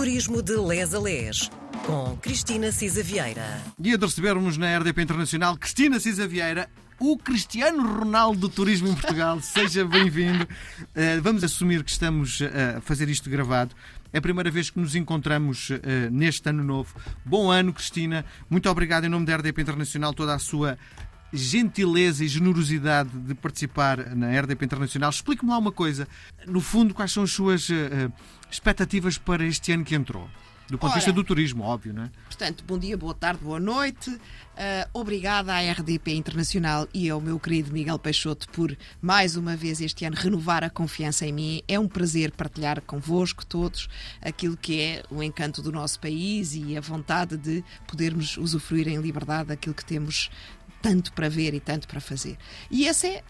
Turismo de Les a Les, com Cristina Cisa Vieira. Dia de recebermos na RDP Internacional Cristina Cisa Vieira, o Cristiano Ronaldo do turismo em Portugal. Seja bem-vindo. Uh, vamos assumir que estamos uh, a fazer isto gravado. É a primeira vez que nos encontramos uh, neste ano novo. Bom ano, Cristina. Muito obrigado em nome da RDP Internacional, toda a sua gentileza e generosidade de participar na RDP Internacional. Explique-me lá uma coisa. No fundo, quais são as suas expectativas para este ano que entrou? Do ponto de vista do turismo, óbvio, não é? Portanto, bom dia, boa tarde, boa noite. Uh, obrigada à RDP Internacional e ao meu querido Miguel Peixoto por mais uma vez este ano renovar a confiança em mim. É um prazer partilhar convosco todos aquilo que é o encanto do nosso país e a vontade de podermos usufruir em liberdade daquilo que temos tanto para ver e tanto para fazer. E essa é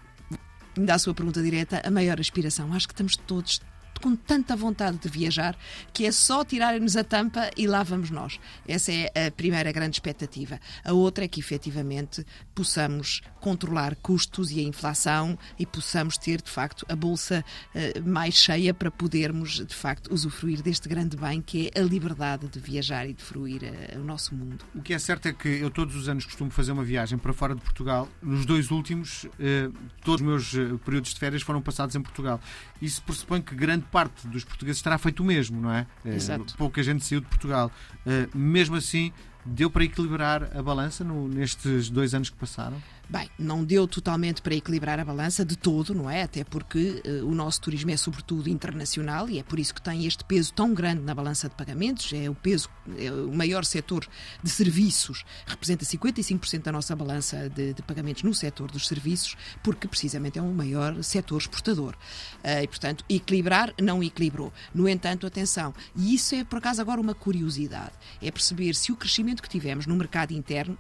ainda a sua pergunta direta, a maior aspiração. Acho que estamos todos com tanta vontade de viajar que é só tirarem-nos a tampa e lá vamos nós. Essa é a primeira grande expectativa. A outra é que efetivamente possamos controlar custos e a inflação e possamos ter de facto a bolsa uh, mais cheia para podermos de facto usufruir deste grande bem que é a liberdade de viajar e de fruir uh, o nosso mundo. O que é certo é que eu todos os anos costumo fazer uma viagem para fora de Portugal. Nos dois últimos, uh, todos os meus períodos de férias foram passados em Portugal. Isso pressupõe que grande parte dos portugueses terá feito o mesmo, não é? Eh, Exato. Pouca gente saiu de Portugal. Eh, mesmo assim, deu para equilibrar a balança no, nestes dois anos que passaram? Bem, não deu totalmente para equilibrar a balança de todo, não é? Até porque uh, o nosso turismo é sobretudo internacional e é por isso que tem este peso tão grande na balança de pagamentos. É o peso, é o maior setor de serviços, representa 55% da nossa balança de, de, pagamentos no setor dos serviços, porque precisamente é o maior setor exportador. Uh, e, portanto, equilibrar não equilibrou. No entanto, atenção, e isso é por acaso agora uma curiosidade, é perceber se o crescimento que tivemos no mercado interno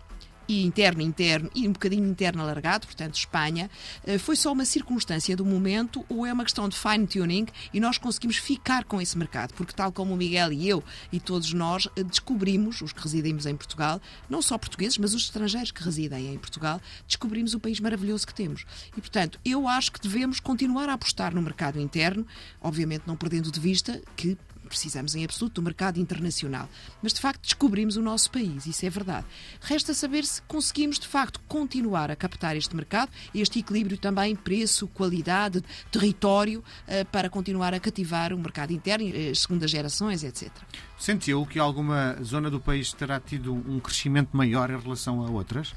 e interno, interno e um bocadinho interno alargado, portanto, Espanha, eh, foi só uma circunstância do momento ou é uma questão de fine-tuning e nós conseguimos ficar com esse mercado? Porque, tal como o Miguel e eu e todos nós eh, descobrimos, os que residimos em Portugal, não só portugueses, mas os estrangeiros que residem em Portugal, descobrimos o país maravilhoso que temos. E, portanto, eu acho que devemos continuar a apostar no mercado interno, obviamente não perdendo de vista que precisamos em absoluto do mercado internacional. Mas, de facto, descobrimos o nosso país, isso é verdade. Resta saber se conseguimos, de facto, continuar a captar este mercado, este equilíbrio também preço, qualidade, território, eh, para continuar a cativar o mercado interno, as eh, segundas gerações, etc. Sentiu que alguma zona do país terá tido um crescimento maior em relação a outras?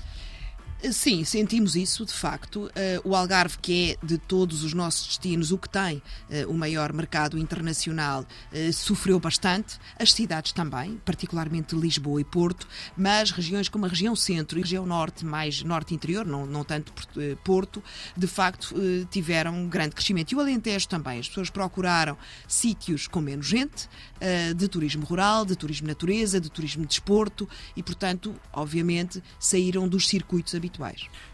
Sim, sentimos isso, de facto. Uh, o Algarve, que é de todos os nossos destinos o que tem uh, o maior mercado internacional, uh, sofreu bastante. As cidades também, particularmente Lisboa e Porto, mas regiões como a região centro e a região norte, mais norte interior, não, não tanto Porto, de facto tiveram um grande crescimento. E o Alentejo também. As pessoas procuraram sítios com menos gente, de turismo rural, de turismo natureza, de turismo de desporto e, portanto, obviamente, saíram dos circuitos habituais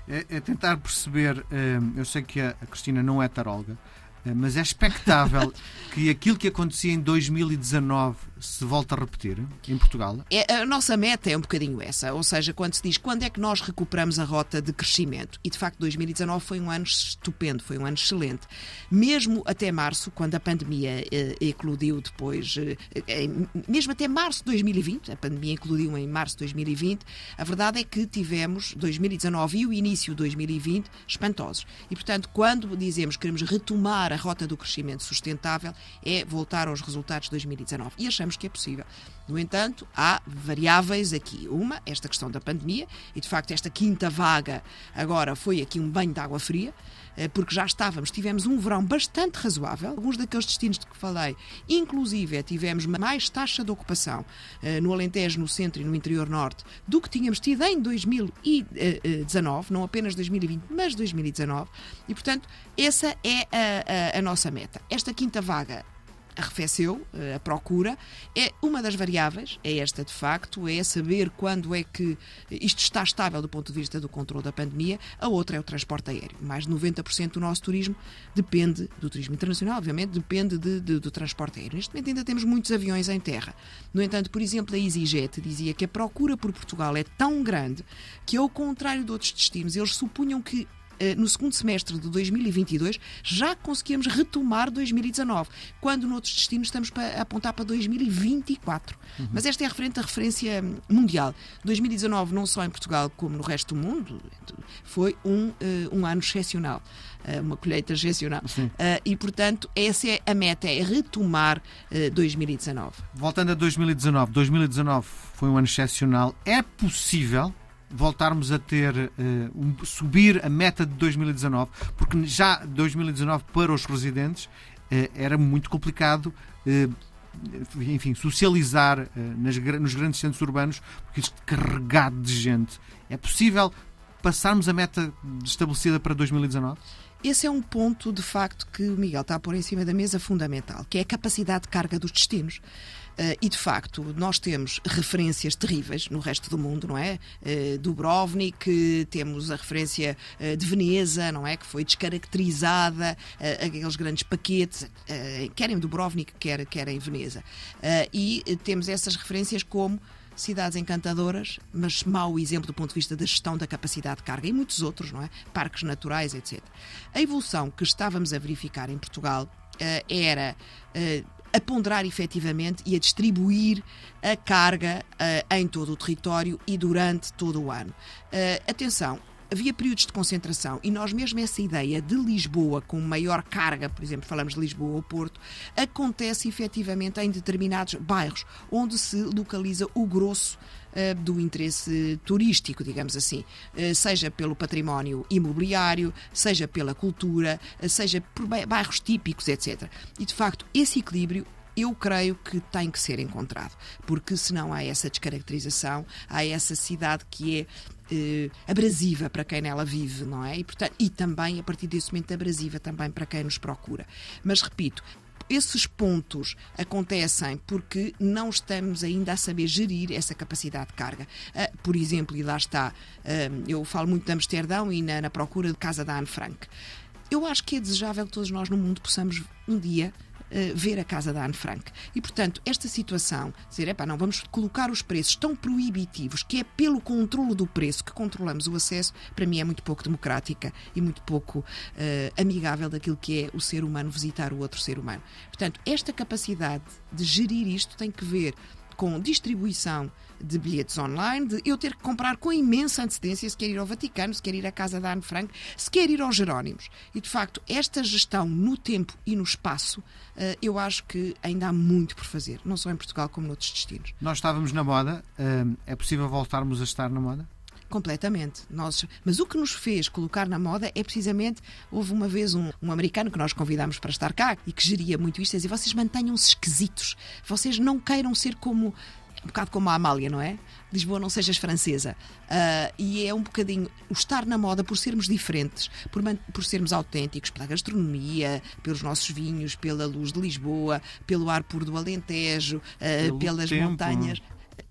É, é tentar perceber, eh, eu sei que a Cristina não é taróloga, eh, mas é expectável que aquilo que acontecia em 2019 se volta a repetir em Portugal? É, a nossa meta é um bocadinho essa, ou seja, quando se diz quando é que nós recuperamos a rota de crescimento, e de facto 2019 foi um ano estupendo, foi um ano excelente. Mesmo até março, quando a pandemia eh, eclodiu depois, eh, mesmo até março de 2020, a pandemia eclodiu em março de 2020, a verdade é que tivemos 2019 e o início de 2020 espantosos. E portanto, quando dizemos que queremos retomar a rota do crescimento sustentável, é voltar aos resultados de 2019. E achamos que é possível. No entanto, há variáveis aqui. Uma, esta questão da pandemia, e de facto esta quinta vaga agora foi aqui um banho de água fria, eh, porque já estávamos, tivemos um verão bastante razoável. Alguns daqueles destinos de que falei, inclusive tivemos mais taxa de ocupação eh, no Alentejo, no centro e no interior norte do que tínhamos tido em 2019, não apenas 2020, mas 2019. E, portanto, essa é a, a, a nossa meta. Esta quinta vaga arrefeceu eh, a procura. É uma das variáveis, é esta de facto, é saber quando é que isto está estável do ponto de vista do controle da pandemia. A outra é o transporte aéreo. Mais de 90% do nosso turismo depende do turismo internacional, obviamente, depende de, de, do transporte aéreo. Neste momento ainda temos muitos aviões em terra. No entanto, por exemplo, a EasyJet dizia que a procura por Portugal é tão grande que, ao contrário de outros destinos, eles supunham que eh, no segundo semestre de 2022 já conseguíamos retomar 2019, quando noutros destinos estamos a apontar para 2024. Uhum. Mas esta é a referente à referência mundial. 2019, não só em Portugal como no resto do mundo, foi um, um ano excepcional. Uma colheita excepcional. Uh, e, portanto, essa é a meta, é retomar uh, 2019. Voltando a 2019, 2019 foi um ano excepcional. É possível voltarmos a ter uh, um, subir a meta de 2019, porque já 2019 para os residentes uh, era muito complicado. Uh, enfim, socializar nas, nos grandes centros urbanos, porque isto carregado de gente. É possível passarmos a meta estabelecida para 2019? Esse é um ponto, de facto, que o Miguel está a pôr em cima da mesa fundamental, que é a capacidade de carga dos destinos. Uh, e de facto, nós temos referências terríveis no resto do mundo, não é? Uh, Dubrovnik, temos a referência uh, de Veneza, não é? Que foi descaracterizada, aqueles grandes paquetes, quer em Dubrovnik, quer, quer em Veneza. e temos essas referências como cidades encantadoras, mas mau exemplo do ponto de vista da gestão da capacidade de carga e muitos outros, não é? Parques naturais, etc. A evolução que estávamos a verificar em Portugal era uh, a ponderar efetivamente e a distribuir a carga uh, em todo o território e durante todo o ano. atenção, havia períodos de concentração e nós mesmo essa ideia de Lisboa com maior carga, por exemplo, falamos de Lisboa ou Porto, acontece efetivamente em determinados bairros onde se localiza o grosso uh, do interesse turístico, digamos assim, uh, seja pelo património imobiliário, seja pela cultura, uh, seja por bairros típicos, etc. E de facto, esse equilíbrio eu creio que tem que ser encontrado, porque senão há essa descaracterização, há essa cidade que é eh, abrasiva para quem nela vive, não é? E, portanto, e também, a partir desse momento, abrasiva também para quem nos procura. Mas, repito, esses pontos acontecem porque não estamos ainda a saber gerir essa capacidade de carga. Uh, por exemplo, e lá está, uh, eu falo muito de Amsterdão e na, na procura de casa da Anne Frank. Eu acho que é desejável que todos nós no mundo possamos um dia uh, ver a casa da Anne Frank. E, portanto, esta situação, dizer, epá, não, vamos colocar os preços tão proibitivos, que é pelo controlo do preço que controlamos o acesso, para mim é muito pouco democrática e muito pouco uh, amigável daquilo que é o ser humano visitar o outro ser humano. Portanto, esta capacidade de gerir isto tem que ver com distribuição de bilhetes online, de eu ter que comprar com imensa antecedência se quer ir ao Vaticano, se quer ir à casa da Anne Frank, se quer ir aos Jerónimos. E, de facto, esta gestão no tempo e no espaço, eh, eu acho que ainda há muito por fazer, não só em Portugal como noutros destinos. Nós estávamos na moda, eh, é possível voltarmos a estar na moda? Completamente. Nós, mas o que nos fez colocar na moda é precisamente. Houve uma vez um, um americano que nós convidámos para estar cá e que geria muito isto, e vocês mantenham-se esquisitos. Vocês não queiram ser como um bocado como a Amália, não é? Lisboa não sejas francesa. Uh, e é um bocadinho o estar na moda por sermos diferentes, por, por sermos autênticos, pela gastronomia, pelos nossos vinhos, pela luz de Lisboa, pelo ar puro do Alentejo, uh, pelas tempo. montanhas.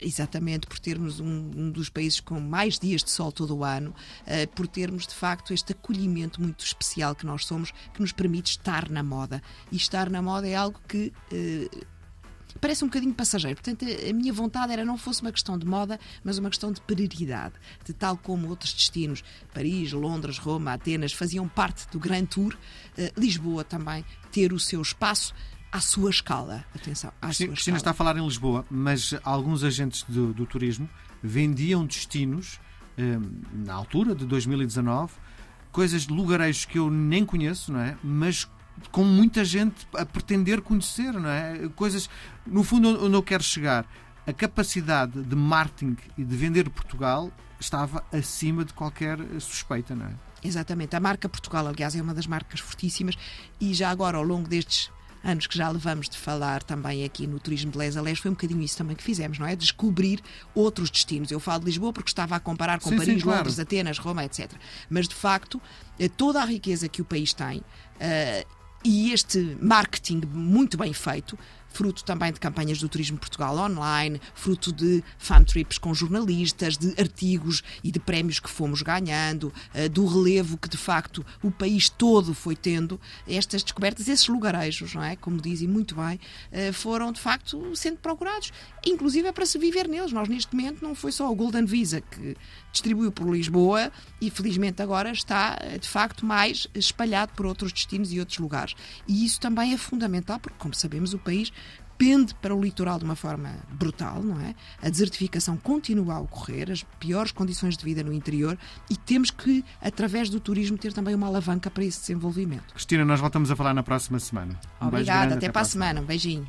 Exatamente, por termos um, um, dos países com mais dias de sol todo o ano, uh, por termos de facto este acolhimento muito especial que nós somos, que nos permite estar na moda. E estar na moda é algo que. Uh, parece um bocadinho passageiro. Portanto, a minha vontade era não fosse uma questão de moda, mas uma questão de perenidade. De tal como outros destinos, Paris, Londres, Roma, Atenas, faziam parte do Grand Tour, uh, Lisboa também ter o seu espaço à sua escala. Atenção, à Cristina, sua Cristina está a falar em Lisboa, mas alguns agentes do, do turismo vendiam destinos eh, na altura de 2019, coisas de lugareiros que eu nem conheço, não é? Mas com muita gente a pretender conhecer, não é? Coisas, no fundo, onde eu quero chegar, a capacidade de marketing e de vender Portugal estava acima de qualquer suspeita, não é? Exatamente. A marca Portugal, aliás, é uma das marcas fortíssimas e já agora, ao longo destes anos que já levamos de falar também aqui no Turismo de Les a Les, foi um bocadinho isso também que fizemos, não é? Descobrir outros destinos. Eu falo de Lisboa porque estava a comparar com Sim, Paris, sim, claro. Londres, Atenas, Roma, etc. Mas, de facto, eh, toda a riqueza que o país tem uh, e este marketing muito bem feito fruto também de campanhas do Turismo Portugal online, fruto de fan trips com jornalistas, de artigos e de prémios que fomos ganhando, uh, do relevo que de facto o país todo foi tendo, estas descobertas, esses lugarejos, não é? Como dizem muito bem, uh, foram de facto sendo procurados, inclusive é para se viver neles. Nós neste momento não foi só o Golden Visa que distribuiu por Lisboa e felizmente agora está de facto mais espalhado por outros destinos e outros lugares. E isso também é fundamental porque, como sabemos, o país pende para o litoral de uma forma brutal, não é? A desertificação continua a ocorrer, as piores condições de vida no interior e temos que, através do turismo, ter também uma alavanca para esse desenvolvimento. Cristina, nós voltamos a falar na próxima semana. Um Obrigada, até, até para a semana. Um beijinho.